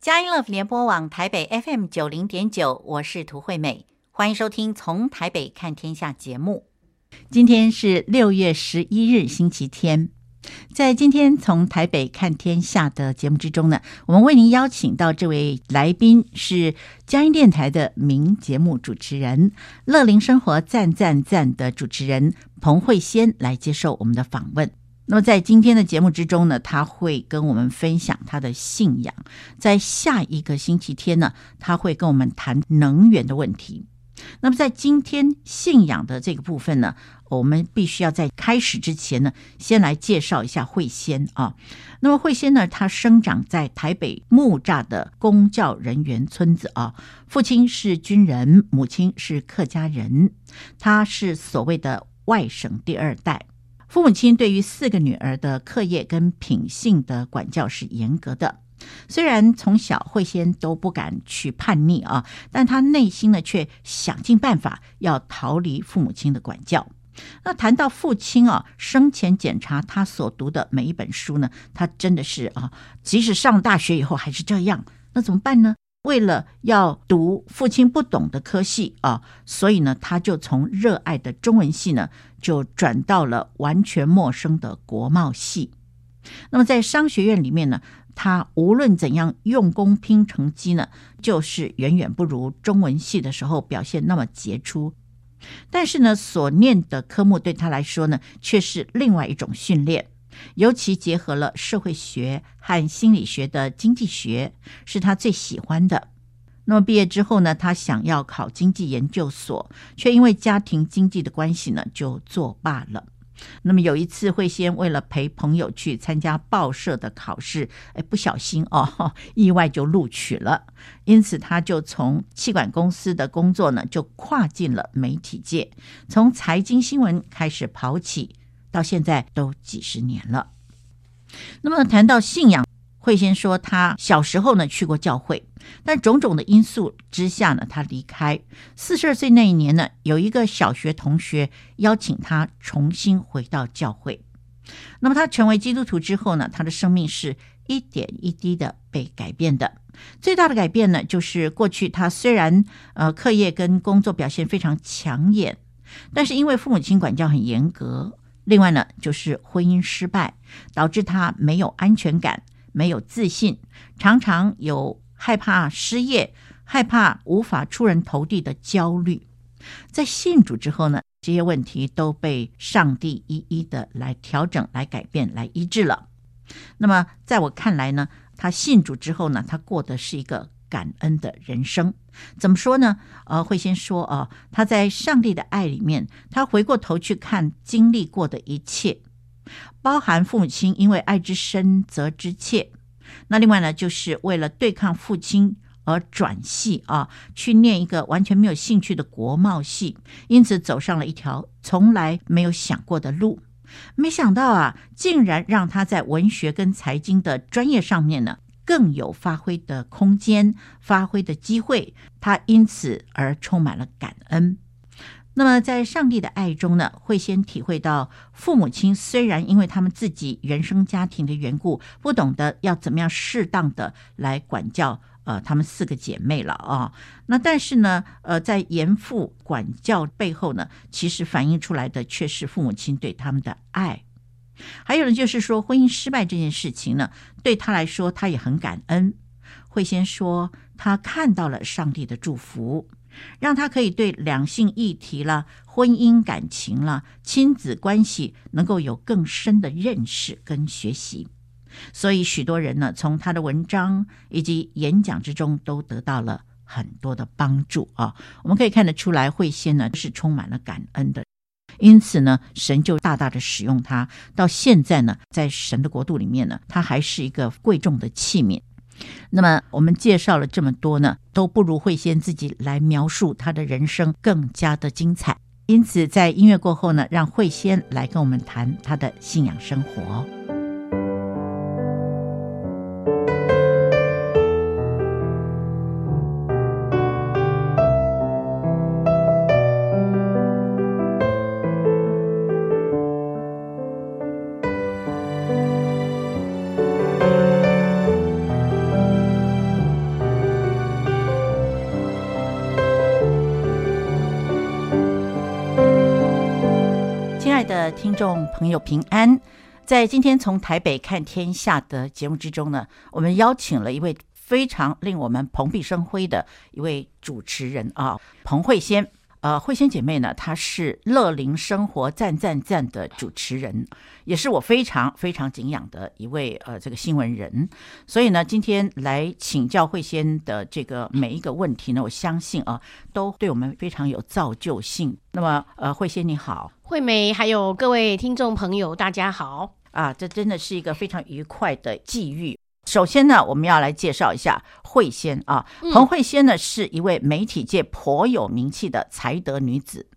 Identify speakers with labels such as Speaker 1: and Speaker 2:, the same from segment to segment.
Speaker 1: 佳音乐联播网台北 FM 九零点九，我是涂惠美，欢迎收听《从台北看天下》节目。今天是六月十一日，星期天。在今天从台北看天下的节目之中呢，我们为您邀请到这位来宾是佳音电台的名节目主持人，乐龄生活赞赞赞的主持人彭慧仙来接受我们的访问。那么在今天的节目之中呢，他会跟我们分享他的信仰。在下一个星期天呢，他会跟我们谈能源的问题。那么在今天信仰的这个部分呢，我们必须要在开始之前呢，先来介绍一下慧仙啊。那么慧仙呢，她生长在台北木栅的公教人员村子啊，父亲是军人，母亲是客家人，她是所谓的外省第二代。父母亲对于四个女儿的课业跟品性的管教是严格的。虽然从小慧仙都不敢去叛逆啊，但她内心呢却想尽办法要逃离父母亲的管教。那谈到父亲啊，生前检查他所读的每一本书呢，他真的是啊，即使上大学以后还是这样。那怎么办呢？为了要读父亲不懂的科系啊，所以呢，他就从热爱的中文系呢，就转到了完全陌生的国贸系。那么在商学院里面呢，他无论怎样用功拼成绩呢，就是远远不如中文系的时候表现那么杰出。但是呢，所念的科目对他来说呢，却是另外一种训练，尤其结合了社会学和心理学的经济学，是他最喜欢的。那么毕业之后呢，他想要考经济研究所，却因为家庭经济的关系呢，就作罢了。那么有一次，慧仙为了陪朋友去参加报社的考试，哎，不小心哦，意外就录取了。因此，他就从气管公司的工作呢，就跨进了媒体界，从财经新闻开始跑起，到现在都几十年了。那么谈到信仰。慧仙说，他小时候呢去过教会，但种种的因素之下呢，他离开。四十二岁那一年呢，有一个小学同学邀请他重新回到教会。那么他成为基督徒之后呢，他的生命是一点一滴的被改变的。最大的改变呢，就是过去他虽然呃课业跟工作表现非常抢眼，但是因为父母亲管教很严格，另外呢就是婚姻失败，导致他没有安全感。没有自信，常常有害怕失业、害怕无法出人头地的焦虑。在信主之后呢，这些问题都被上帝一一的来调整、来改变、来医治了。那么，在我看来呢，他信主之后呢，他过的是一个感恩的人生。怎么说呢？呃，慧仙说啊、他在上帝的爱里面，他回过头去看经历过的一切。包含父母亲因为爱之深责之切，那另外呢，就是为了对抗父亲而转系啊，去念一个完全没有兴趣的国贸系，因此走上了一条从来没有想过的路。没想到啊，竟然让他在文学跟财经的专业上面呢，更有发挥的空间、发挥的机会。他因此而充满了感恩。那么，在上帝的爱中呢，会先体会到父母亲虽然因为他们自己原生家庭的缘故，不懂得要怎么样适当的来管教呃他们四个姐妹了啊。那但是呢，呃，在严父管教背后呢，其实反映出来的却是父母亲对他们的爱。还有呢，就是说婚姻失败这件事情呢，对他来说他也很感恩。慧仙说，他看到了上帝的祝福。让他可以对两性议题啦、婚姻感情啦、亲子关系能够有更深的认识跟学习，所以许多人呢，从他的文章以及演讲之中都得到了很多的帮助啊。我们可以看得出来，慧仙呢是充满了感恩的，因此呢，神就大大的使用他。到现在呢，在神的国度里面呢，他还是一个贵重的器皿。那么我们介绍了这么多呢，都不如慧仙自己来描述他的人生更加的精彩。因此，在音乐过后呢，让慧仙来跟我们谈他的信仰生活。众朋友平安，在今天从台北看天下的节目之中呢，我们邀请了一位非常令我们蓬荜生辉的一位主持人啊，彭慧仙。呃，慧仙姐妹呢，她是乐龄生活赞赞赞的主持人，也是我非常非常敬仰的一位呃这个新闻人。所以呢，今天来请教慧仙的这个每一个问题呢，我相信啊，都对我们非常有造就性。那么，呃，慧仙你好，
Speaker 2: 惠美，还有各位听众朋友，大家好
Speaker 1: 啊，这真的是一个非常愉快的际遇。首先呢，我们要来介绍一下慧仙啊。彭慧仙呢，是一位媒体界颇有名气的才德女子，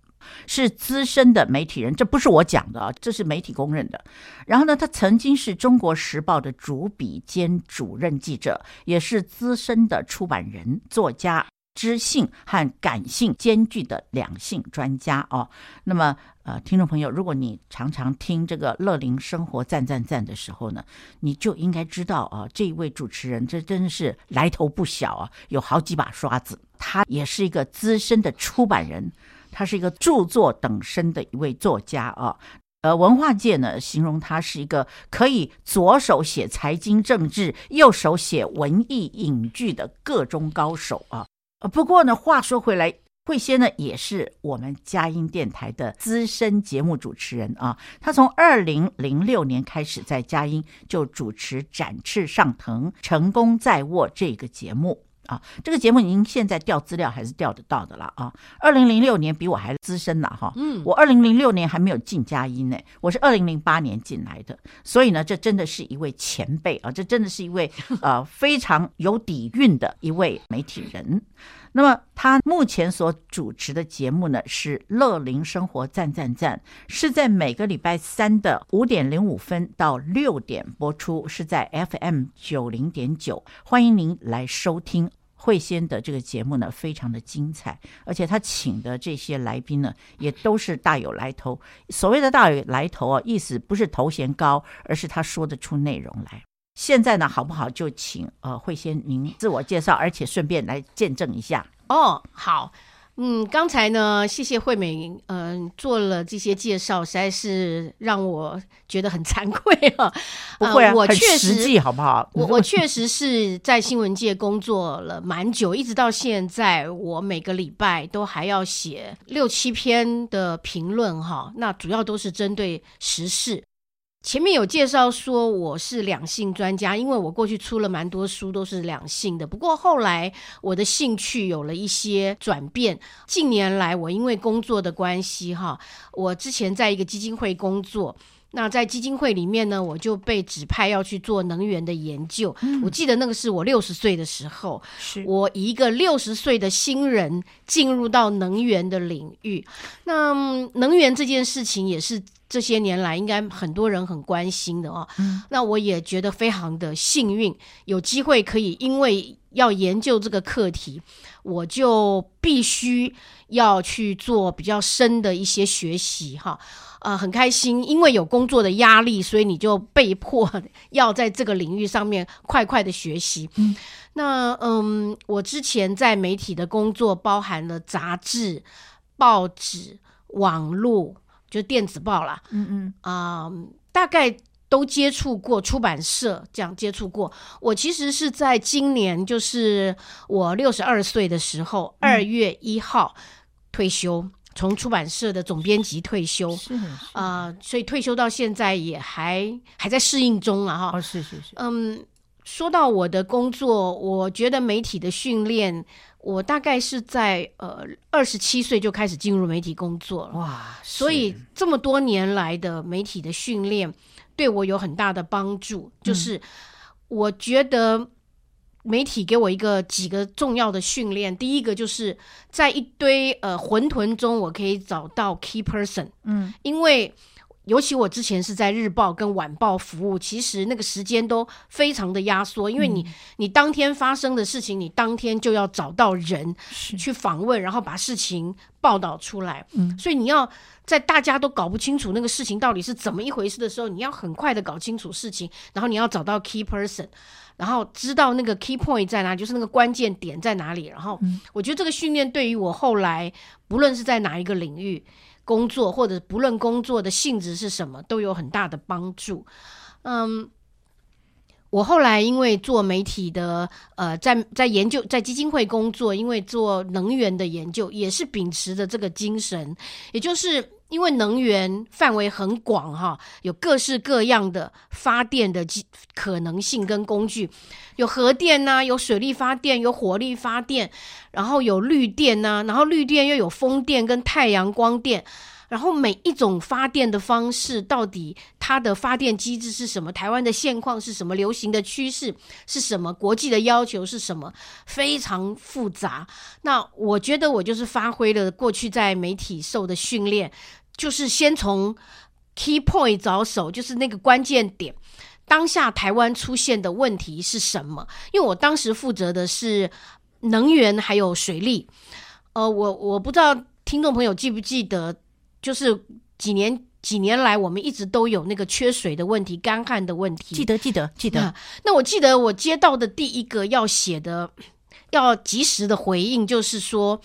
Speaker 1: 是资深的媒体人，这不是我讲的啊，这是媒体公认的。然后呢，她曾经是中国时报的主笔兼主任记者，也是资深的出版人、作家。知性和感性兼具的两性专家哦，那么呃，听众朋友，如果你常常听这个乐龄生活赞赞赞的时候呢，你就应该知道啊，这一位主持人这真的是来头不小啊，有好几把刷子。他也是一个资深的出版人，他是一个著作等身的一位作家啊。呃，文化界呢形容他是一个可以左手写财经政治，右手写文艺影剧的个中高手啊。不过呢，话说回来，慧仙呢也是我们佳音电台的资深节目主持人啊。他从二零零六年开始在佳音就主持《展翅上腾，成功在握》这个节目啊。这个节目您现在调资料还是调得到的啦啊。二零零六年比我还资深了哈。嗯，我二零零六年还没有进佳音呢，我是二零零八年进来的。所以呢，这真的是一位前辈啊，这真的是一位呃非常有底蕴的一位媒体人。那么他目前所主持的节目呢，是《乐龄生活赞赞赞》，是在每个礼拜三的五点零五分到六点播出，是在 FM 九零点九。欢迎您来收听慧仙的这个节目呢，非常的精彩，而且他请的这些来宾呢，也都是大有来头。所谓的大有来头啊，意思不是头衔高，而是他说得出内容来。现在呢，好不好？就请呃慧仙您自我介绍，而且顺便来见证一下
Speaker 2: 哦。好，嗯，刚才呢，谢谢惠美，嗯、呃，做了这些介绍，实在是让我觉得很惭愧啊。
Speaker 1: 不会啊，
Speaker 2: 呃、我确实
Speaker 1: 实际好不好？
Speaker 2: 我我确实是在新闻界工作了蛮久，一直到现在，我每个礼拜都还要写六七篇的评论哈。那主要都是针对时事。前面有介绍说我是两性专家，因为我过去出了蛮多书都是两性的。不过后来我的兴趣有了一些转变。近年来我因为工作的关系，哈，我之前在一个基金会工作。那在基金会里面呢，我就被指派要去做能源的研究。嗯、我记得那个是我六十岁的时候，是我以一个六十岁的新人进入到能源的领域。那能源这件事情也是这些年来应该很多人很关心的哦。嗯、那我也觉得非常的幸运，有机会可以因为要研究这个课题，我就必须要去做比较深的一些学习哈。啊、呃，很开心，因为有工作的压力，所以你就被迫 要在这个领域上面快快的学习。嗯，那嗯，我之前在媒体的工作包含了杂志、报纸、网络，就电子报啦。嗯嗯啊、呃，大概都接触过出版社，这样接触过。我其实是在今年，就是我六十二岁的时候，二、嗯、月一号退休。从出版社的总编辑退休，是啊、呃，所以退休到现在也还还在适应中啊，哈。哦，是是是。嗯，说到我的工作，我觉得媒体的训练，我大概是在呃二十七岁就开始进入媒体工作了。哇，所以这么多年来的媒体的训练对我有很大的帮助，就是我觉得。媒体给我一个几个重要的训练，第一个就是在一堆呃混沌中，我可以找到 key person。嗯，因为尤其我之前是在日报跟晚报服务，其实那个时间都非常的压缩，因为你、嗯、你当天发生的事情，你当天就要找到人去访问，然后把事情报道出来。嗯，所以你要在大家都搞不清楚那个事情到底是怎么一回事的时候，你要很快的搞清楚事情，然后你要找到 key person。然后知道那个 key point 在哪里，就是那个关键点在哪里。然后我觉得这个训练对于我后来不论是在哪一个领域，工作，或者不论工作的性质是什么，都有很大的帮助。嗯。我后来因为做媒体的，呃，在在研究，在基金会工作，因为做能源的研究，也是秉持着这个精神，也就是因为能源范围很广哈，有各式各样的发电的可能性跟工具，有核电呐、有水力发电，有火力发电，然后有绿电呐、然后绿电又有风电跟太阳光电。然后每一种发电的方式，到底它的发电机制是什么？台湾的现况是什么？流行的趋势是什么？国际的要求是什么？非常复杂。那我觉得我就是发挥了过去在媒体受的训练，就是先从 key point 着手，就是那个关键点，当下台湾出现的问题是什么？因为我当时负责的是能源还有水利。呃，我我不知道听众朋友记不记得。就是几年几年来，我们一直都有那个缺水的问题、干旱的问题。
Speaker 1: 记得记得记得。
Speaker 2: 那，那我记得我接到的第一个要写的、要及时的回应，就是说，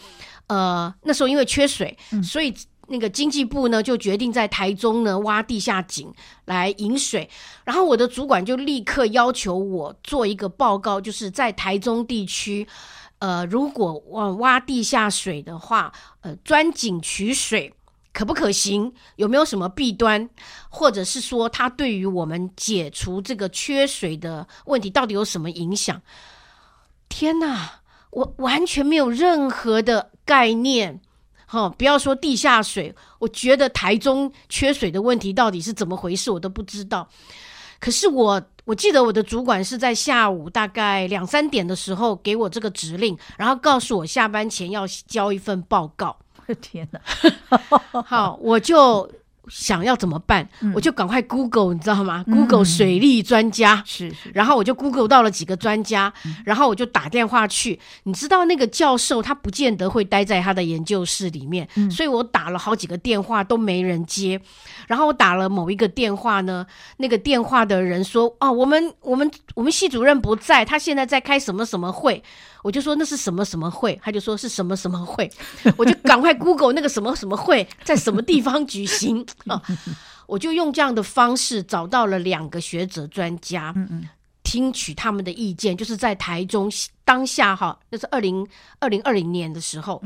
Speaker 2: 呃，那时候因为缺水，嗯、所以那个经济部呢就决定在台中呢挖地下井来引水。然后我的主管就立刻要求我做一个报告，就是在台中地区，呃，如果挖挖地下水的话，呃，钻井取水。可不可行？有没有什么弊端？或者是说，它对于我们解除这个缺水的问题，到底有什么影响？天哪，我完全没有任何的概念。哈、哦，不要说地下水，我觉得台中缺水的问题到底是怎么回事，我都不知道。可是我我记得我的主管是在下午大概两三点的时候给我这个指令，然后告诉我下班前要交一份报告。
Speaker 1: 天哪！
Speaker 2: 好，我就想要怎么办？嗯、我就赶快 Google，你知道吗？Google 水利专家是，是，然后我就 Google 到了几个专家，嗯、然后我就打电话去。你知道那个教授他不见得会待在他的研究室里面，嗯、所以我打了好几个电话都没人接。然后我打了某一个电话呢，那个电话的人说：“哦，我们我们我们系主任不在，他现在在开什么什么会。”我就说那是什么什么会，他就说是什么什么会，我就赶快 Google 那个什么什么会在什么地方举行。啊，我就用这样的方式找到了两个学者专家，听取他们的意见，就是在台中当下哈，那是二零二零二零年的时候，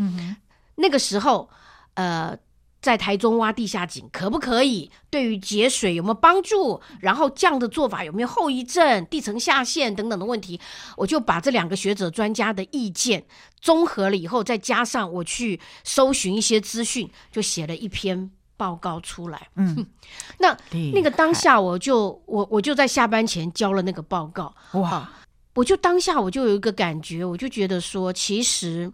Speaker 2: 那个时候呃。在台中挖地下井可不可以？对于节水有没有帮助？然后这样的做法有没有后遗症？地层下陷等等的问题，我就把这两个学者专家的意见综合了以后，再加上我去搜寻一些资讯，就写了一篇报告出来。嗯，那那个当下我就我我就在下班前交了那个报告。哇，我就当下我就有一个感觉，我就觉得说，其实。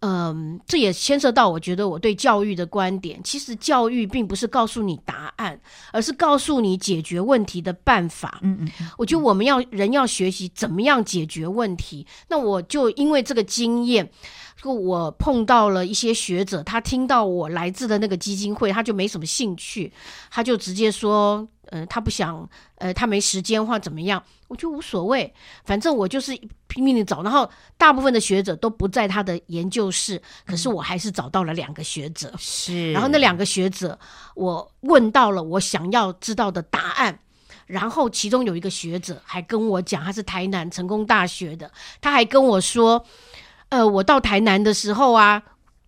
Speaker 2: 嗯，这也牵涉到我觉得我对教育的观点。其实教育并不是告诉你答案，而是告诉你解决问题的办法。嗯嗯，我觉得我们要人要学习怎么样解决问题。那我就因为这个经验，我碰到了一些学者，他听到我来自的那个基金会，他就没什么兴趣，他就直接说。呃，他不想，呃，他没时间或怎么样，我就无所谓，反正我就是拼命的找。然后大部分的学者都不在他的研究室，可是我还是找到了两个学者。是，然后那两个学者，我问到了我想要知道的答案。然后其中有一个学者还跟我讲，他是台南成功大学的，他还跟我说，呃，我到台南的时候啊，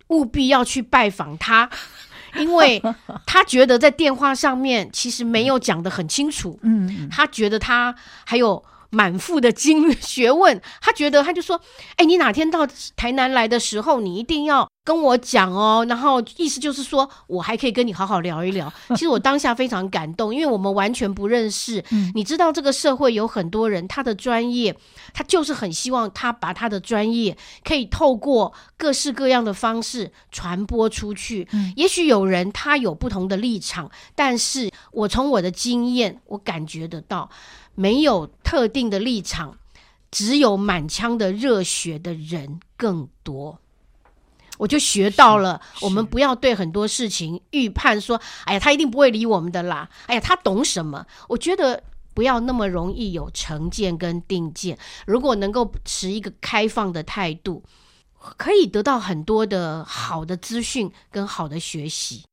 Speaker 2: 务必要去拜访他。因为 他觉得在电话上面其实没有讲得很清楚，嗯，他觉得他还有满腹的经学问，他觉得他就说，哎，你哪天到台南来的时候，你一定要。跟我讲哦，然后意思就是说我还可以跟你好好聊一聊。其实我当下非常感动，因为我们完全不认识。嗯，你知道这个社会有很多人，他的专业，他就是很希望他把他的专业可以透过各式各样的方式传播出去。嗯，也许有人他有不同的立场，但是我从我的经验，我感觉得到没有特定的立场，只有满腔的热血的人更多。我就学到了，我们不要对很多事情预判说，哎呀，他一定不会理我们的啦，哎呀，他懂什么？我觉得不要那么容易有成见跟定见。如果能够持一个开放的态度，可以得到很多的好的资讯跟好的学习。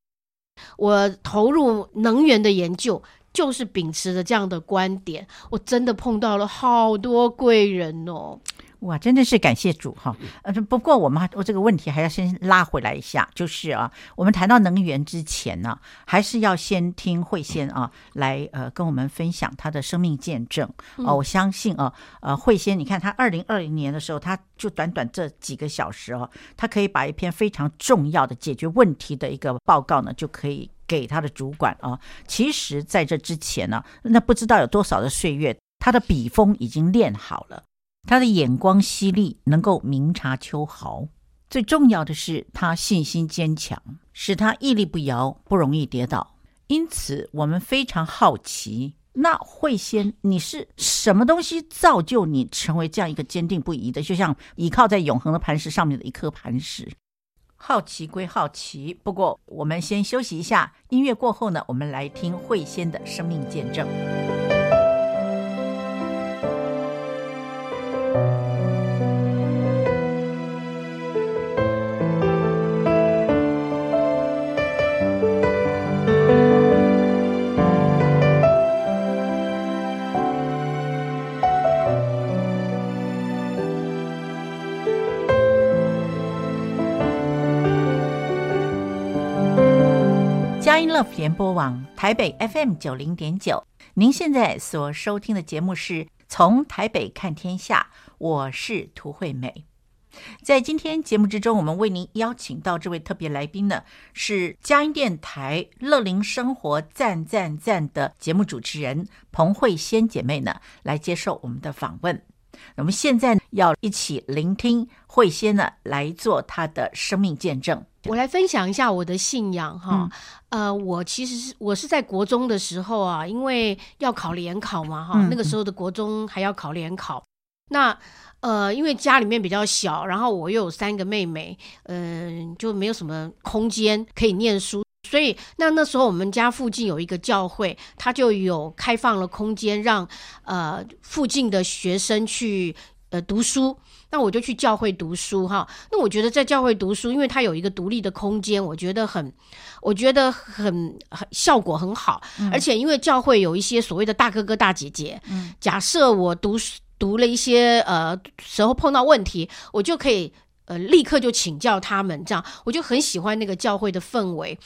Speaker 2: 我投入能源的研究，就是秉持着这样的观点。我真的碰到了好多贵人哦。
Speaker 1: 哇，真的是感谢主哈！呃，不过我们我这个问题还要先拉回来一下，就是啊，我们谈到能源之前呢，还是要先听慧仙啊来呃跟我们分享她的生命见证哦。我相信啊，呃，慧仙，你看她二零二零年的时候，她就短短这几个小时哦，她可以把一篇非常重要的解决问题的一个报告呢，就可以给他的主管啊。其实在这之前呢，那不知道有多少的岁月，他的笔锋已经练好了。他的眼光犀利，能够明察秋毫。最重要的是，他信心坚强，使他屹立不摇，不容易跌倒。因此，我们非常好奇，那慧仙，你是什么东西造就你成为这样一个坚定不移的，就像倚靠在永恒的磐石上面的一颗磐石？好奇归好奇，不过我们先休息一下。音乐过后呢，我们来听慧仙的生命见证。佳音乐联播网台北 FM 九零点九，您现在所收听的节目是从台北看天下，我是涂惠美。在今天节目之中，我们为您邀请到这位特别来宾呢，是佳音电台乐龄生活赞赞赞的节目主持人彭慧仙姐妹呢，来接受我们的访问。那我们现在要一起聆听慧仙呢来做她的生命见证。
Speaker 2: 我来分享一下我的信仰哈，嗯、呃，我其实是我是在国中的时候啊，因为要考联考嘛哈，嗯、那个时候的国中还要考联考，那呃，因为家里面比较小，然后我又有三个妹妹，嗯、呃，就没有什么空间可以念书，所以那那时候我们家附近有一个教会，它就有开放了空间让呃附近的学生去呃读书。那我就去教会读书哈。那我觉得在教会读书，因为它有一个独立的空间，我觉得很，我觉得很很效果很好。嗯、而且因为教会有一些所谓的大哥哥大姐姐，嗯、假设我读读了一些呃时候碰到问题，我就可以呃立刻就请教他们，这样我就很喜欢那个教会的氛围。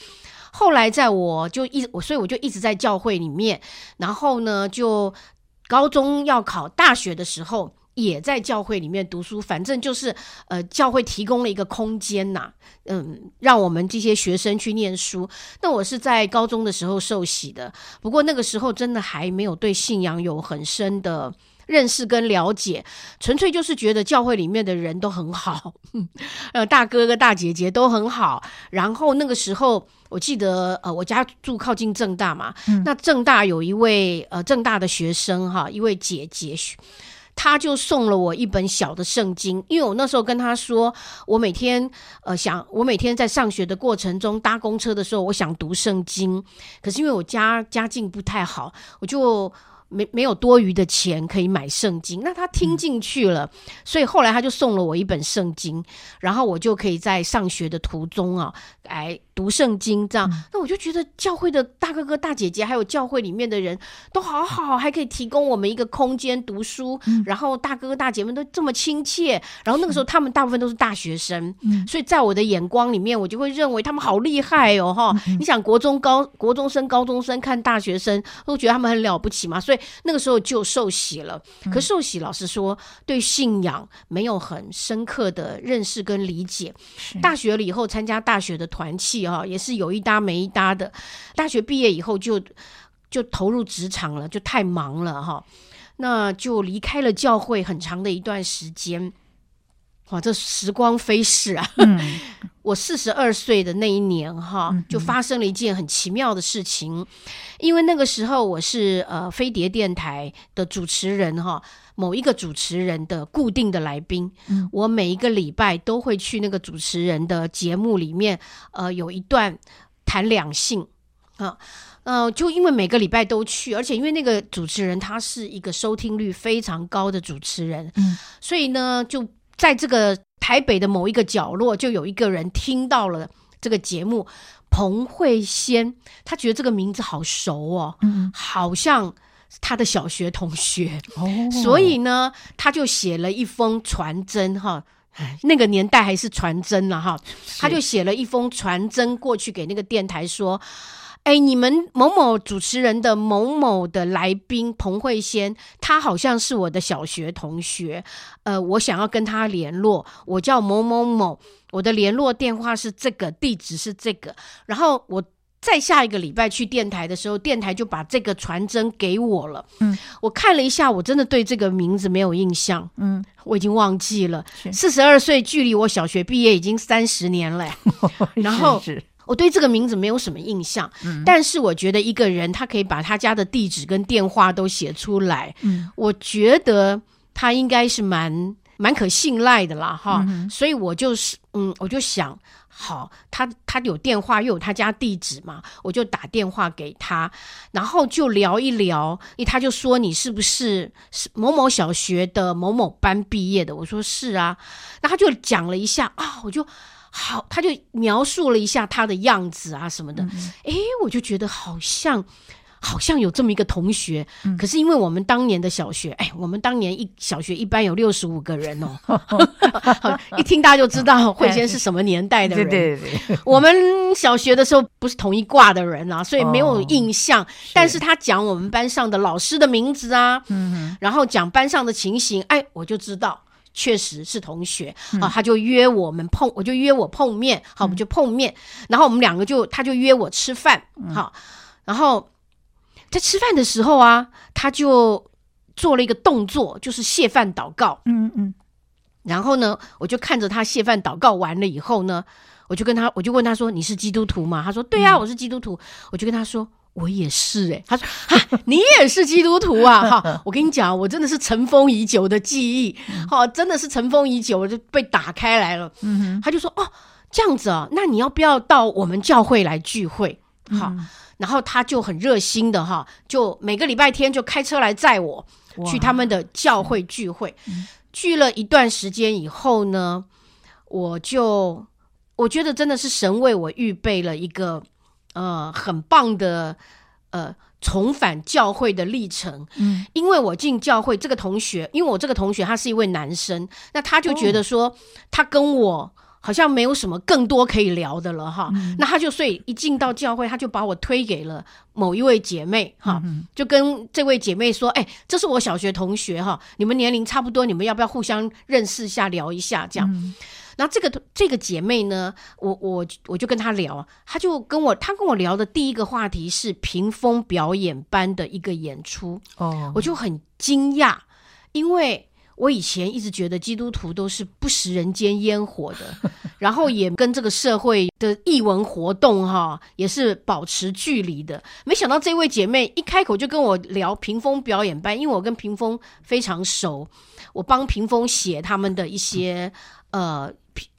Speaker 2: 后来在我就一我所以我就一直在教会里面，然后呢就高中要考大学的时候。也在教会里面读书，反正就是呃，教会提供了一个空间呐，嗯，让我们这些学生去念书。那我是在高中的时候受洗的，不过那个时候真的还没有对信仰有很深的认识跟了解，纯粹就是觉得教会里面的人都很好，呃，大哥哥大姐姐都很好。然后那个时候我记得，呃，我家住靠近正大嘛，嗯、那正大有一位呃正大的学生哈，一位姐姐。他就送了我一本小的圣经，因为我那时候跟他说，我每天呃想，我每天在上学的过程中搭公车的时候，我想读圣经，可是因为我家家境不太好，我就。没没有多余的钱可以买圣经，那他听进去了，所以后来他就送了我一本圣经，然后我就可以在上学的途中啊，来读圣经，这样，嗯、那我就觉得教会的大哥哥大姐姐，还有教会里面的人都好好，还可以提供我们一个空间读书，嗯、然后大哥哥大姐们都这么亲切，然后那个时候他们大部分都是大学生，嗯、所以在我的眼光里面，我就会认为他们好厉害哦，你想国中高国中生、高中生看大学生，都觉得他们很了不起嘛，所以。那个时候就受洗了，可受洗老实说，对信仰没有很深刻的认识跟理解。大学了以后参加大学的团契啊，也是有一搭没一搭的。大学毕业以后就就投入职场了，就太忙了哈，那就离开了教会很长的一段时间。哇，这时光飞逝啊！嗯、我四十二岁的那一年，哈，就发生了一件很奇妙的事情。嗯、因为那个时候我是呃飞碟电台的主持人，哈，某一个主持人的固定的来宾。嗯、我每一个礼拜都会去那个主持人的节目里面，呃，有一段谈两性啊，呃，就因为每个礼拜都去，而且因为那个主持人他是一个收听率非常高的主持人，嗯、所以呢，就。在这个台北的某一个角落，就有一个人听到了这个节目，彭慧仙，他觉得这个名字好熟哦，嗯，好像他的小学同学，哦，所以呢，他就写了一封传真哈，那个年代还是传真了哈，他就写了一封传真过去给那个电台说。哎，你们某某主持人的某某的来宾彭慧仙，他好像是我的小学同学，呃，我想要跟他联络，我叫某某某，我的联络电话是这个，地址是这个，然后我再下一个礼拜去电台的时候，电台就把这个传真给我了。嗯，我看了一下，我真的对这个名字没有印象。嗯，我已经忘记了。四十二岁，距离我小学毕业已经三十年了。然后。我对这个名字没有什么印象，嗯，但是我觉得一个人他可以把他家的地址跟电话都写出来，嗯，我觉得他应该是蛮蛮可信赖的啦，哈，嗯，所以我就是，嗯，我就想，好，他他有电话又有他家地址嘛，我就打电话给他，然后就聊一聊，他就说你是不是是某某小学的某某班毕业的？我说是啊，那他就讲了一下啊，我就。好，他就描述了一下他的样子啊什么的，诶、嗯，我就觉得好像好像有这么一个同学，嗯、可是因为我们当年的小学，哎，我们当年一小学一班有六十五个人哦，一听大家就知道慧仙是什么年代的人。对对对，我们小学的时候不是同一挂的人啊，所以没有印象。哦、但是他讲我们班上的老师的名字啊，嗯，然后讲班上的情形，哎，我就知道。确实是同学啊，他就约我们碰，我就约我碰面，好，我们就碰面，然后我们两个就，他就约我吃饭，好，然后在吃饭的时候啊，他就做了一个动作，就是谢饭祷告，嗯嗯，然后呢，我就看着他谢饭祷告完了以后呢，我就跟他，我就问他说：“你是基督徒吗？”他说：“对啊，我是基督徒。”我就跟他说。我也是哎、欸，他说哈，你也是基督徒啊哈！我跟你讲，我真的是尘封已久的记忆，哈，真的是尘封已久，我就被打开来了。嗯哼，他就说哦，这样子啊，那你要不要到我们教会来聚会？好，然后他就很热心的哈，就每个礼拜天就开车来载我去他们的教会聚会。聚了一段时间以后呢，我就我觉得真的是神为我预备了一个。呃，很棒的，呃，重返教会的历程。嗯，因为我进教会，这个同学，因为我这个同学他是一位男生，那他就觉得说，哦、他跟我好像没有什么更多可以聊的了哈。嗯、那他就所以一进到教会，他就把我推给了某一位姐妹哈，嗯、就跟这位姐妹说：“哎，这是我小学同学哈，你们年龄差不多，你们要不要互相认识一下，聊一下这样？”嗯。然后这个这个姐妹呢，我我我就跟她聊，她就跟我她跟我聊的第一个话题是屏风表演班的一个演出。哦，我就很惊讶，因为我以前一直觉得基督徒都是不食人间烟火的，然后也跟这个社会的艺文活动哈也是保持距离的，没想到这位姐妹一开口就跟我聊屏风表演班，因为我跟屏风非常熟，我帮屏风写他们的一些 呃。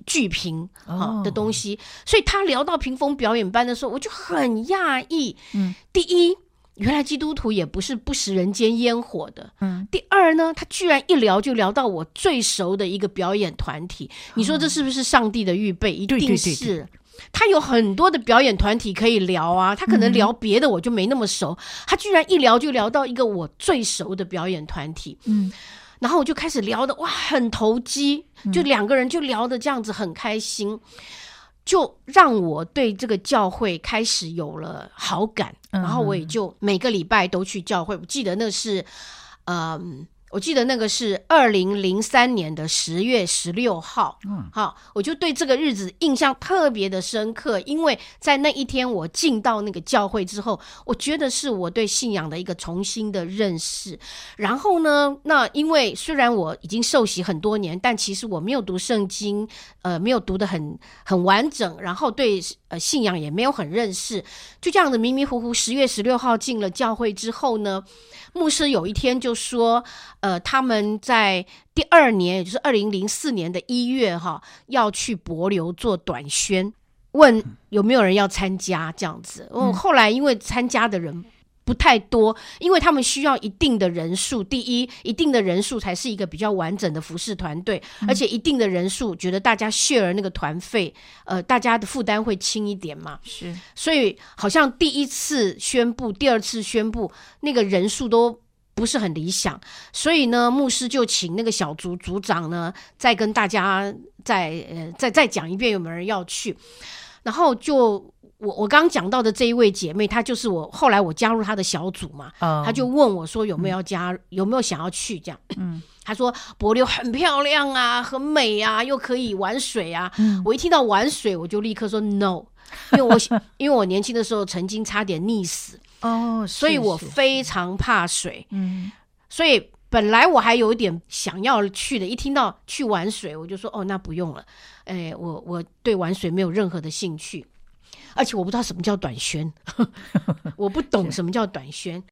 Speaker 2: 剧评啊的东西，哦、所以他聊到屏风表演班的时候，我就很讶异。嗯，第一，原来基督徒也不是不食人间烟火的。嗯，第二呢，他居然一聊就聊到我最熟的一个表演团体。嗯、你说这是不是上帝的预备？一定是。对对对对，他有很多的表演团体可以聊啊，他可能聊别的我就没那么熟。嗯、他居然一聊就聊到一个我最熟的表演团体。嗯。然后我就开始聊的哇，很投机，就两个人就聊的这样子很开心，嗯、就让我对这个教会开始有了好感，嗯、然后我也就每个礼拜都去教会。我记得那是，嗯。我记得那个是二零零三年的十月十六号，嗯，好，我就对这个日子印象特别的深刻，因为在那一天我进到那个教会之后，我觉得是我对信仰的一个重新的认识。然后呢，那因为虽然我已经受洗很多年，但其实我没有读圣经，呃，没有读的很很完整，然后对呃信仰也没有很认识，就这样子迷迷糊糊。十月十六号进了教会之后呢，牧师有一天就说。呃，他们在第二年，也就是二零零四年的一月，哈，要去帛琉做短宣，问有没有人要参加这样子。嗯，后来因为参加的人不太多，因为他们需要一定的人数。第一，一定的人数才是一个比较完整的服饰团队，嗯、而且一定的人数，觉得大家 share 那个团费，呃，大家的负担会轻一点嘛。
Speaker 1: 是，
Speaker 2: 所以好像第一次宣布，第二次宣布，那个人数都不是很理想。所以呢，牧师就请那个小组组长呢，再跟大家再呃再再讲一遍有没有人要去，然后就。我我刚刚讲到的这一位姐妹，她就是我后来我加入她的小组嘛，她、oh. 就问我说有没有要加，嗯、有没有想要去这样？嗯，她说柏琉很漂亮啊，很美啊，又可以玩水啊。嗯、我一听到玩水，我就立刻说 no，因为我 因为我年轻的时候曾经差点溺死哦，oh, 所以我非常怕水。嗯，所以本来我还有一点想要去的，一听到去玩水，我就说哦，那不用了。哎，我我对玩水没有任何的兴趣。而且我不知道什么叫短宣，我不懂什么叫短宣。是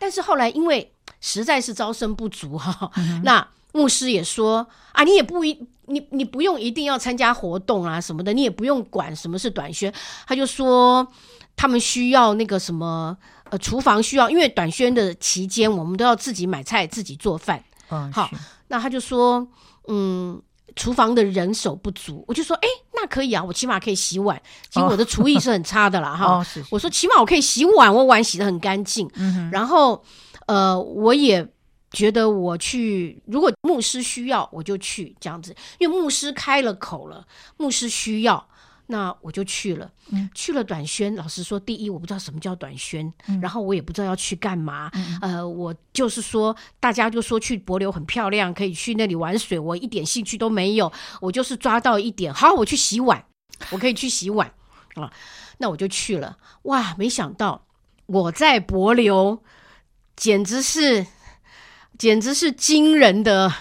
Speaker 2: 但是后来因为实在是招生不足哈，嗯、那牧师也说啊，你也不一你你不用一定要参加活动啊什么的，你也不用管什么是短宣。他就说他们需要那个什么呃厨房需要，因为短宣的期间我们都要自己买菜自己做饭。嗯，好，那他就说嗯。厨房的人手不足，我就说，哎，那可以啊，我起码可以洗碗。其实我的厨艺是很差的啦，哈。我说起码我可以洗碗，我碗洗的很干净。嗯、哼然后，呃，我也觉得我去，如果牧师需要，我就去这样子，因为牧师开了口了，牧师需要。那我就去了，嗯、去了短宣。老实说，第一我不知道什么叫短宣，嗯、然后我也不知道要去干嘛。嗯、呃，我就是说，大家就说去柏流很漂亮，可以去那里玩水，我一点兴趣都没有。我就是抓到一点，好，我去洗碗，我可以去洗碗啊。那我就去了。哇，没想到我在柏流，简直是，简直是惊人的。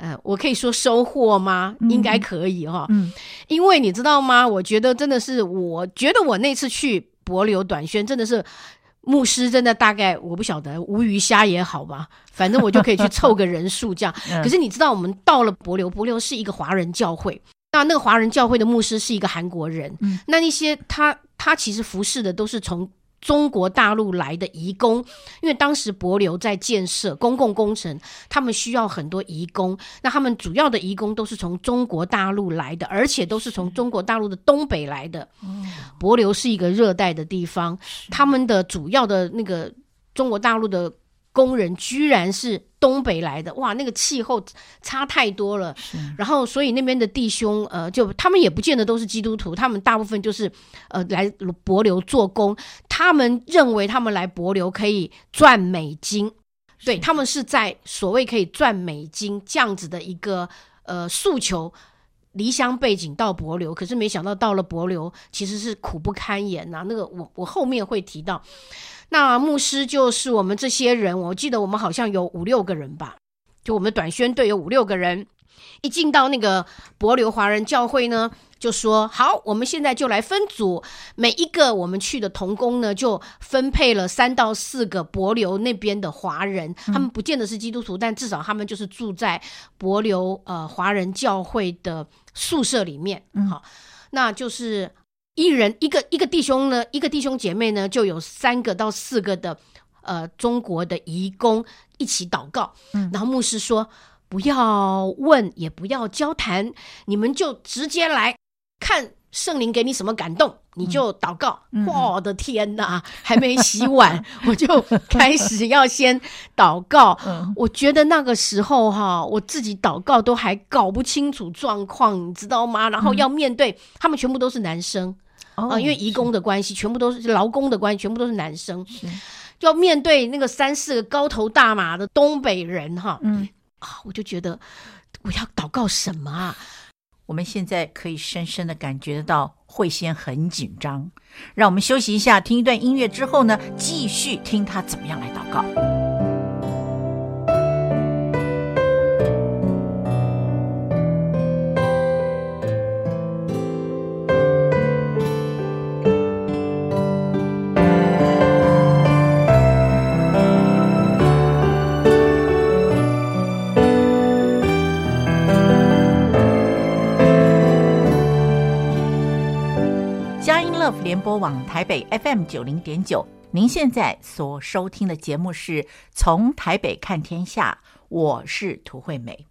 Speaker 2: 呃，我可以说收获吗？嗯、应该可以哈、哦。嗯，因为你知道吗？我觉得真的是，我觉得我那次去帛琉短宣，真的是牧师真的大概我不晓得无鱼虾也好吧，反正我就可以去凑个人数这样。嗯、可是你知道，我们到了帛琉，帛琉是一个华人教会，那那个华人教会的牧师是一个韩国人。嗯，那那些他他其实服侍的都是从。中国大陆来的移工，因为当时博流在建设公共工程，他们需要很多移工。那他们主要的移工都是从中国大陆来的，而且都是从中国大陆的东北来的。博流是一个热带的地方，他们的主要的那个中国大陆的。工人居然是东北来的，哇，那个气候差太多了。是然后，所以那边的弟兄，呃，就他们也不见得都是基督徒，他们大部分就是呃来博流做工。他们认为他们来博流可以赚美金，是对他们是在所谓可以赚美金这样子的一个呃诉求，离乡背景到博流，可是没想到到了博流其实是苦不堪言呐、啊。那个我我后面会提到。那牧师就是我们这些人，我记得我们好像有五六个人吧，就我们短宣队有五六个人，一进到那个博流华人教会呢，就说好，我们现在就来分组，每一个我们去的童工呢，就分配了三到四个博流那边的华人，他们不见得是基督徒，但至少他们就是住在博流呃华人教会的宿舍里面，好，那就是。一人一个一个弟兄呢，一个弟兄姐妹呢，就有三个到四个的呃中国的移工一起祷告。嗯，然后牧师说：“不要问，也不要交谈，你们就直接来看圣灵给你什么感动，你就祷告。嗯”我的天哪，还没洗碗，我就开始要先祷告。嗯，我觉得那个时候哈，我自己祷告都还搞不清楚状况，你知道吗？然后要面对、嗯、他们，全部都是男生。啊，因为移工的关系，全部都是劳工的关系，全部都是男生，要面对那个三四个高头大马的东北人，哈，嗯，啊，我就觉得我要祷告什么啊？
Speaker 1: 我们现在可以深深的感觉到慧仙很紧张，让我们休息一下，听一段音乐之后呢，继续听他怎么样来祷告。联播网台北 FM 九零点九，您现在所收听的节目是从台北看天下，我是涂惠美。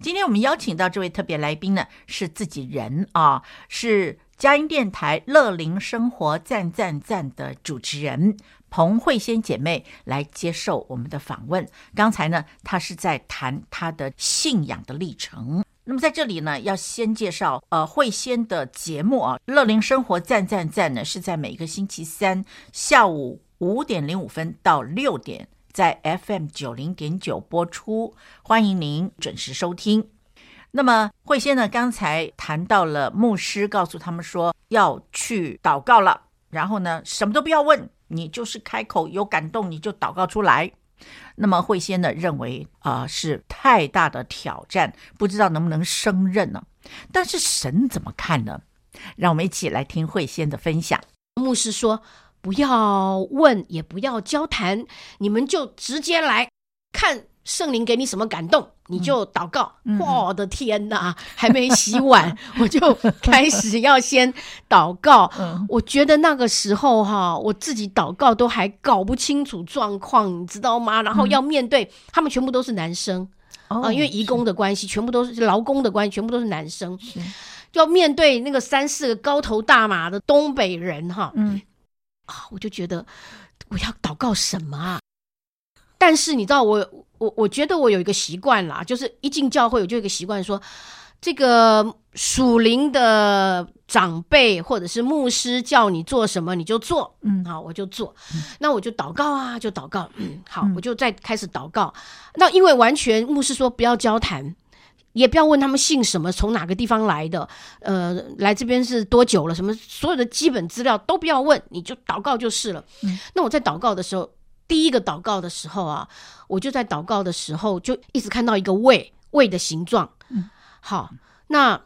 Speaker 1: 今天我们邀请到这位特别来宾呢，是自己人啊，是佳音电台乐龄生活赞赞赞的主持人彭慧仙姐妹来接受我们的访问。刚才呢，她是在谈她的信仰的历程。那么在这里呢，要先介绍呃慧仙的节目啊，乐龄生活赞赞赞呢，是在每个星期三下午五点零五分到六点，在 FM 九零点九播出，欢迎您准时收听。那么慧仙呢，刚才谈到了牧师告诉他们说要去祷告了，然后呢，什么都不要问，你就是开口有感动你就祷告出来。那么慧仙呢认为啊、是太大的挑战，不知道能不能胜任呢？但是神怎么看呢？让我们一起来听慧仙的分享。
Speaker 2: 牧师说：“不要问，也不要交谈，你们就直接来看。”圣灵给你什么感动，你就祷告。嗯、我的天哪，还没洗碗，我就开始要先祷告。嗯、我觉得那个时候哈，我自己祷告都还搞不清楚状况，你知道吗？然后要面对、嗯、他们，全部都是男生啊、因为移工的关系，全部都是劳工的关系，全部都是男生，要面对那个三四个高头大马的东北人哈。嗯啊，我就觉得我要祷告什么啊？但是你知道我。我我我觉得我有一个习惯啦，就是一进教会我就有一个习惯说，这个属灵的长辈或者是牧师叫你做什么你就做，嗯，好，我就做，嗯、那我就祷告啊，就祷告，嗯，好，嗯、我就再开始祷告。那因为完全牧师说不要交谈，也不要问他们姓什么，从哪个地方来的，呃，来这边是多久了，什么所有的基本资料都不要问，你就祷告就是了。嗯，那我在祷告的时候。第一个祷告的时候啊，我就在祷告的时候就一直看到一个胃胃的形状。嗯，好，那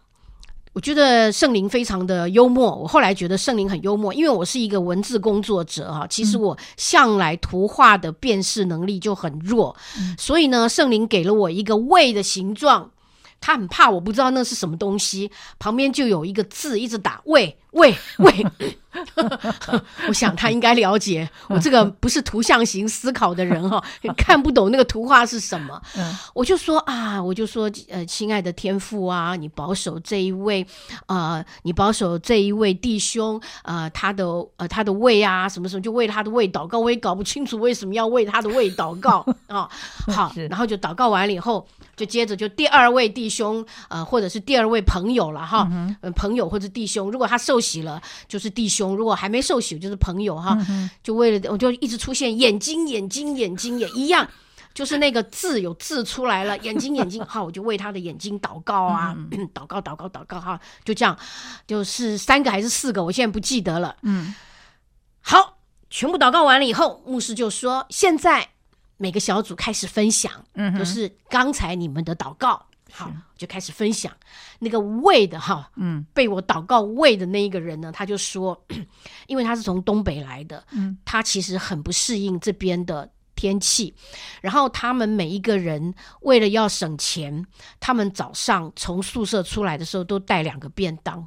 Speaker 2: 我觉得圣灵非常的幽默。我后来觉得圣灵很幽默，因为我是一个文字工作者哈。其实我向来图画的辨识能力就很弱，嗯，所以呢，圣灵给了我一个胃的形状。他很怕我不知道那是什么东西，旁边就有一个字一直打喂喂喂。我想他应该了解我这个不是图像型思考的人哈，看不懂那个图画是什么。我就说啊，我就说呃，亲爱的天父啊，你保守这一位呃，你保守这一位弟兄呃，他的呃他的胃啊什么什么，就为他的胃祷告。我也搞不清楚为什么要为他的胃祷告啊。好，然后就祷告完了以后，就接着就第二位弟兄呃，或者是第二位朋友了哈，嗯，朋友或者弟兄，如果他受洗了，就是弟兄。如果还没受洗，就是朋友哈，就为了我就一直出现眼睛眼睛眼睛也一样，就是那个字有字出来了，眼睛眼睛好，我就为他的眼睛祷告啊，祷告祷告祷告哈，就这样，就是三个还是四个，我现在不记得了。嗯，好，全部祷告完了以后，牧师就说：现在每个小组开始分享，嗯，就是刚才你们的祷告。好，就开始分享。那个胃的哈，嗯，被我祷告胃的那一个人呢，他就说，因为他是从东北来的，嗯，他其实很不适应这边的天气，然后他们每一个人为了要省钱，他们早上从宿舍出来的时候都带两个便当，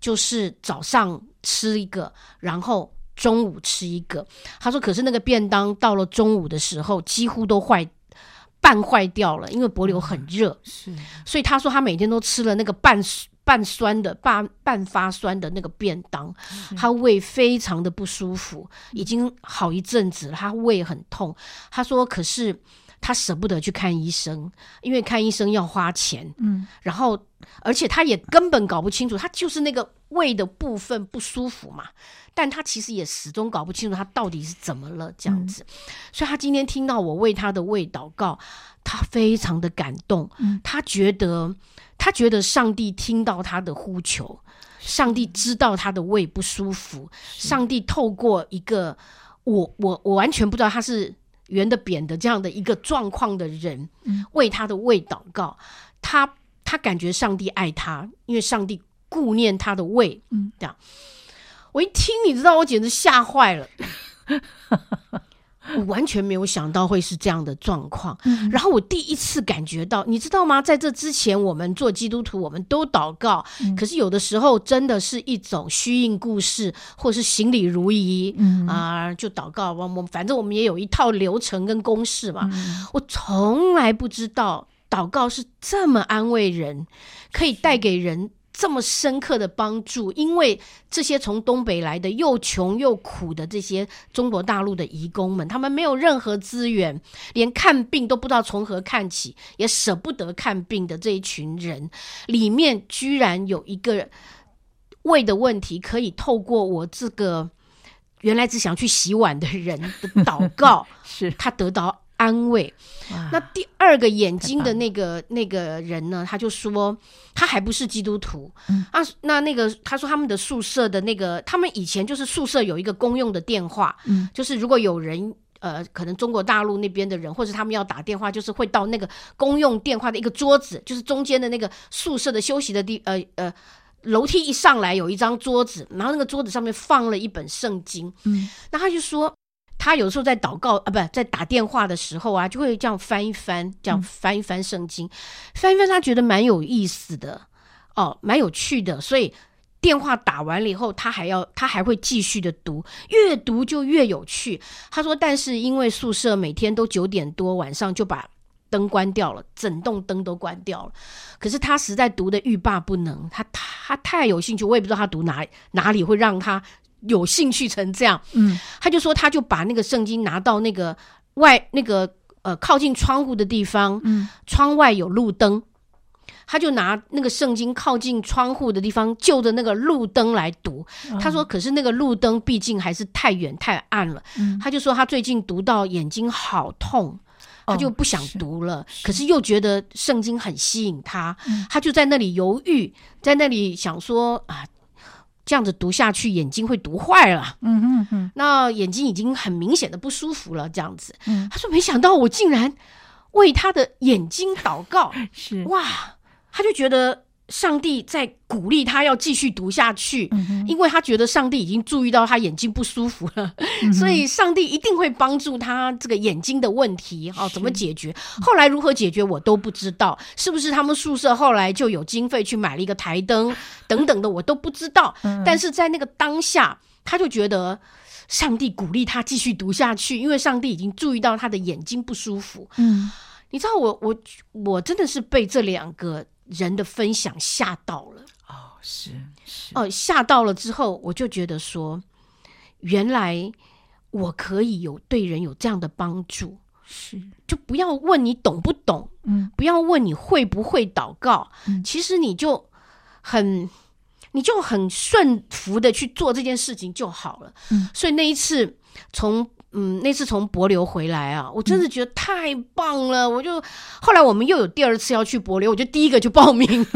Speaker 2: 就是早上吃一个，然后中午吃一个。他说，可是那个便当到了中午的时候几乎都坏。半坏掉了，因为柏流很热，是，所以他说他每天都吃了那个半半酸的、半半发酸的那个便当，他胃非常的不舒服，已经好一阵子了，他胃很痛。他说，可是他舍不得去看医生，因为看医生要花钱，嗯，然后而且他也根本搞不清楚，他就是那个胃的部分不舒服嘛。但他其实也始终搞不清楚他到底是怎么了，这样子，嗯、所以他今天听到我为他的胃祷告，他非常的感动，嗯、他觉得他觉得上帝听到他的呼求，上帝知道他的胃不舒服，上帝透过一个我我我完全不知道他是圆的扁的这样的一个状况的人，嗯、为他的胃祷告，他他感觉上帝爱他，因为上帝顾念他的胃，嗯，这样。我一听，你知道，我简直吓坏了。我完全没有想到会是这样的状况。嗯、然后我第一次感觉到，你知道吗？在这之前，我们做基督徒，我们都祷告，嗯、可是有的时候真的是一种虚应故事，或是行礼如仪，嗯啊、呃，就祷告。我我反正我们也有一套流程跟公式嘛。嗯、我从来不知道祷告是这么安慰人，可以带给人。这么深刻的帮助，因为这些从东北来的又穷又苦的这些中国大陆的移工们，他们没有任何资源，连看病都不知道从何看起，也舍不得看病的这一群人，里面居然有一个胃的问题，可以透过我这个原来只想去洗碗的人的祷告，是他得到。安慰。那第二个眼睛的那个那个人呢？他就说他还不是基督徒。嗯、啊，那那个他说他们的宿舍的那个，他们以前就是宿舍有一个公用的电话，嗯，就是如果有人呃，可能中国大陆那边的人，或者他们要打电话，就是会到那个公用电话的一个桌子，就是中间的那个宿舍的休息的地，呃呃，楼梯一上来有一张桌子，然后那个桌子上面放了一本圣经，嗯，那他就说。他有时候在祷告啊，不在打电话的时候啊，就会这样翻一翻，这样翻一翻圣经，嗯、翻一翻，他觉得蛮有意思的哦，蛮有趣的。所以电话打完了以后，他还要，他还会继续的读，越读就越有趣。他说，但是因为宿舍每天都九点多晚上就把灯关掉了，整栋灯都关掉了。可是他实在读的欲罢不能，他他太有兴趣，我也不知道他读哪哪里会让他。有兴趣成这样，嗯，他就说，他就把那个圣经拿到那个外那个呃靠近窗户的地方，嗯，窗外有路灯，他就拿那个圣经靠近窗户的地方，就着那个路灯来读。嗯、他说，可是那个路灯毕竟还是太远太暗了，嗯，他就说他最近读到眼睛好痛，他就不想读了，哦、是是。可是又觉得圣经很吸引他，嗯、他就在那里犹豫，在那里想说啊。这样子读下去，眼睛会读坏了。嗯嗯嗯，那眼睛已经很明显的不舒服了。这样子，嗯，他说：“没想到我竟然为他的眼睛祷告，是哇，他就觉得。”上帝在鼓励他要继续读下去，嗯、因为他觉得上帝已经注意到他眼睛不舒服了，嗯、所以上帝一定会帮助他这个眼睛的问题。是哦，怎么解决？后来如何解决我都不知道，是不是他们宿舍后来就有经费去买了一个台灯 等等的，我都不知道。嗯、但是在那个当下，他就觉得上帝鼓励他继续读下去，因为上帝已经注意到他的眼睛不舒服。嗯，你知道我我我真的是被这两个。人的分享吓到了。哦，是是。哦，吓到了之后，我就觉得说，原来我可以有对人有这样的帮助，是。就不要问你懂不懂，嗯，不要问你会不会祷告，嗯，其实你就很你就很顺服的去做这件事情就好了，嗯，所以那一次从。嗯，那次从博流回来啊，我真的觉得太棒了。嗯、我就后来我们又有第二次要去博流，我就第一个就报名。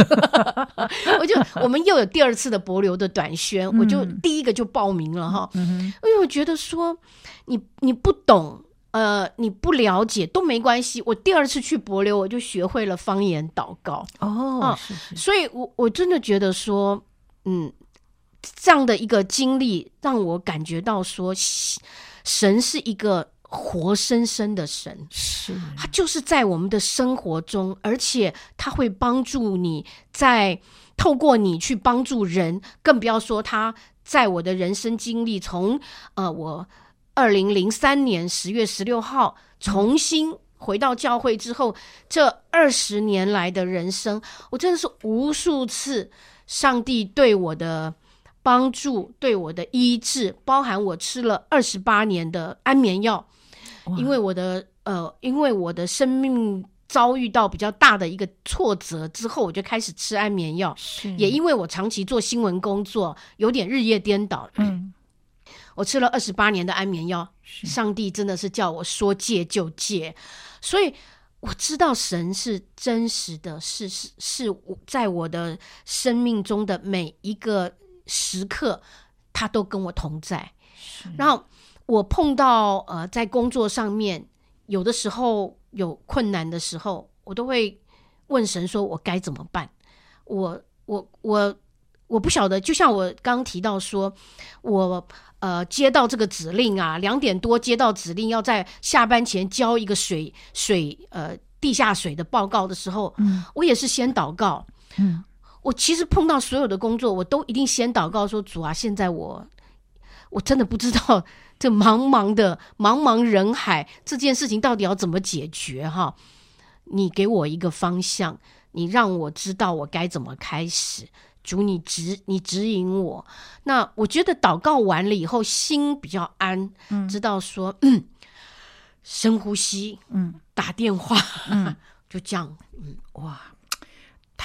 Speaker 2: 我就我们又有第二次的博流的短宣，嗯、我就第一个就报名了哈。嗯、因为我觉得说你你不懂，呃，你不了解都没关系。我第二次去博流，我就学会了方言祷告。哦，啊、是是所以我我真的觉得说，嗯，这样的一个经历让我感觉到说。神是一个活生生的神，是他就是在我们的生活中，而且他会帮助你，在透过你去帮助人，更不要说他在我的人生经历，从呃我二零零三年十月十六号重新回到教会之后，这二十年来的人生，我真的是无数次上帝对我的。帮助对我的医治，包含我吃了二十八年的安眠药，因为我的呃，因为我的生命遭遇到比较大的一个挫折之后，我就开始吃安眠药。是也因为我长期做新闻工作，有点日夜颠倒。嗯，我吃了二十八年的安眠药，是上帝真的是叫我说戒就戒，所以我知道神是真实的，是是是我在我的生命中的每一个。时刻，他都跟我同在。然后我碰到呃，在工作上面有的时候有困难的时候，我都会问神说：“我该怎么办？”我我我我不晓得，就像我刚刚提到说，我呃接到这个指令啊，两点多接到指令，要在下班前交一个水水呃地下水的报告的时候，嗯，我也是先祷告，嗯，我其实碰到所有的工作，我都一定先祷告说，主啊，现在我我真的不知道这茫茫的茫茫人海这件事情到底要怎么解决哈，你给我一个方向，你让我知道我该怎么开始。主，你指你指引我。那我觉得祷告完了以后，心比较安，嗯、知道说，嗯，深呼吸，嗯，打电话，嗯，就这样，嗯，
Speaker 1: 哇，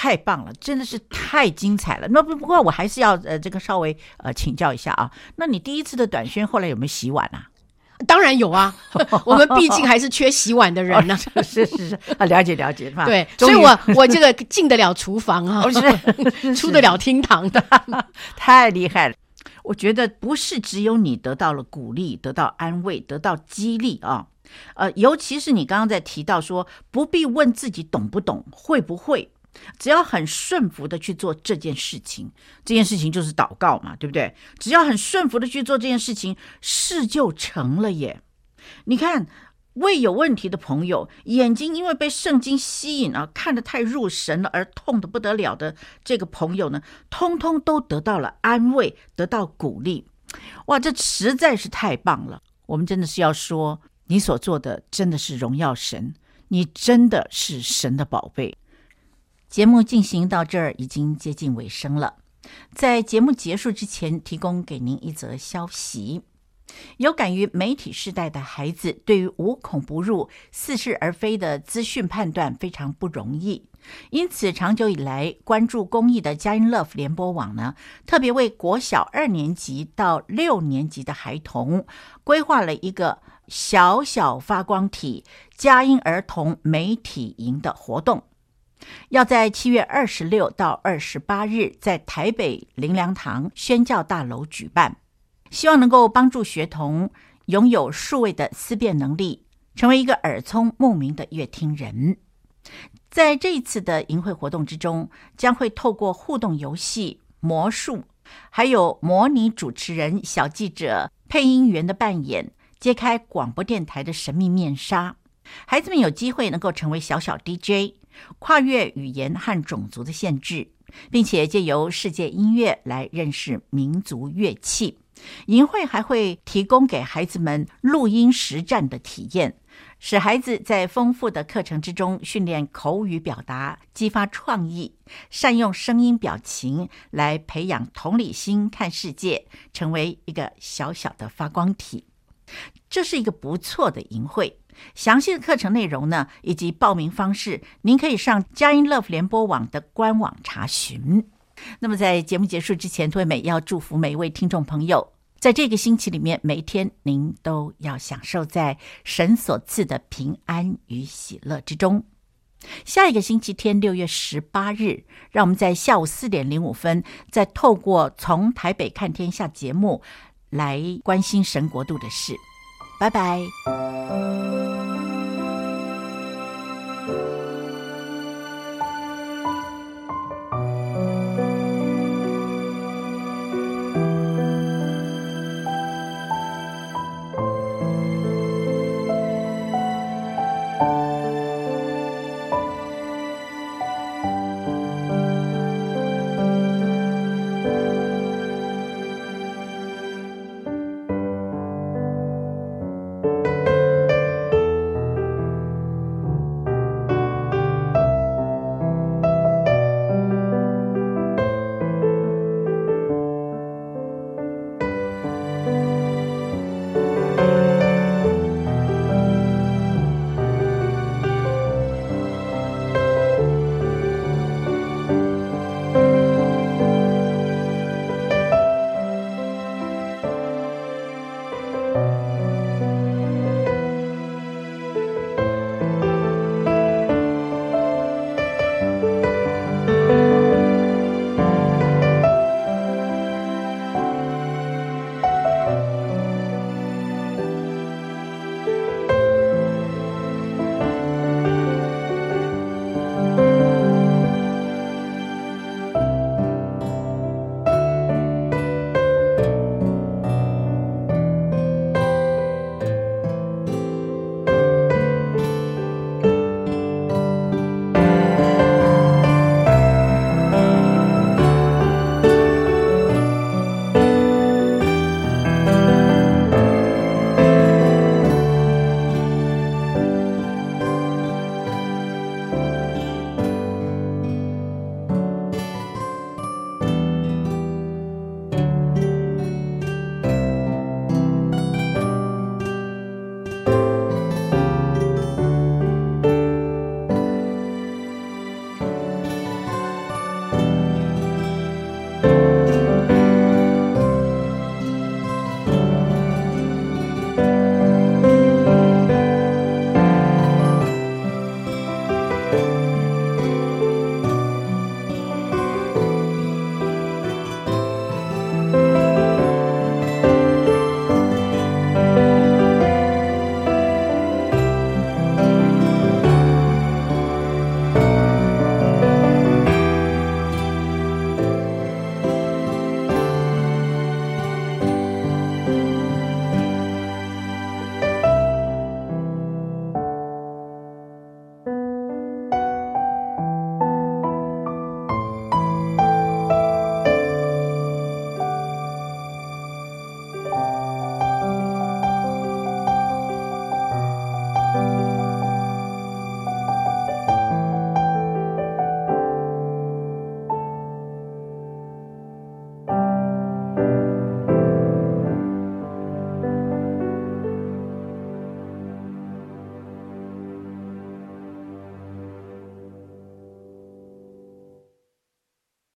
Speaker 1: 太棒了，真的是太精彩了。那不不过我还是要呃这个稍微呃请教一下啊。那你第一次的短宣后来有没有洗碗啊？
Speaker 2: 当然有啊，我们毕竟还是缺洗碗的人呢、
Speaker 1: 啊。是是是啊，了解了解，
Speaker 2: 对，所以我我这个进得了厨房啊，出得了厅堂的，
Speaker 1: 太厉害了。我觉得不是只有你得到了鼓励，得到安慰，得到激励啊。呃，尤其是你刚刚在提到说，不必问自己懂不懂，会不会。只要很顺服的去做这件事情，这件事情就是祷告嘛，对不对？只要很顺服的去做这件事情，事就成了耶。你看，胃有问题的朋友，眼睛因为被圣经吸引啊，看得太入神了，而痛得不得了的这个朋友呢，通通都得到了安慰，得到鼓励。哇，这实在是太棒了！我们真的是要说，你所做的真的是荣耀神，你真的是神的宝贝。节目进行到这儿已经接近尾声了，在节目结束之前，提供给您一则消息：有感于媒体世代的孩子，对于无孔不入、似是而非的资讯判断非常不容易，因此长久以来关注公益的佳音 Love 联播网呢，特别为国小二年级到六年级的孩童规划了一个小小发光体佳音儿童媒体营的活动。要在七月二十六到二十八日，在台北灵粮堂宣教大楼举办，希望能够帮助学童拥有数位的思辨能力，成为一个耳聪目明的乐听人。在这一次的营会活动之中，将会透过互动游戏、魔术，还有模拟主持人、小记者、配音员的扮演，揭开广播电台的神秘面纱。孩子们有机会能够成为小小 DJ。跨越语言和种族的限制，并且借由世界音乐来认识民族乐器。营会还会提供给孩子们录音实战的体验，使孩子在丰富的课程之中训练口语表达，激发创意，善用声音表情来培养同理心，看世界，成为一个小小的发光体。这是一个不错的营会。详细的课程内容呢，以及报名方式，您可以上佳音 Love 联播网的官网查询。那么，在节目结束之前，涂惠美要祝福每一位听众朋友，在这个星期里面，每一天您都要享受在神所赐的平安与喜乐之中。下一个星期天，六月十八日，让我们在下午四点零五分，再透过从台北看天下节目来关心神国度的事。拜拜。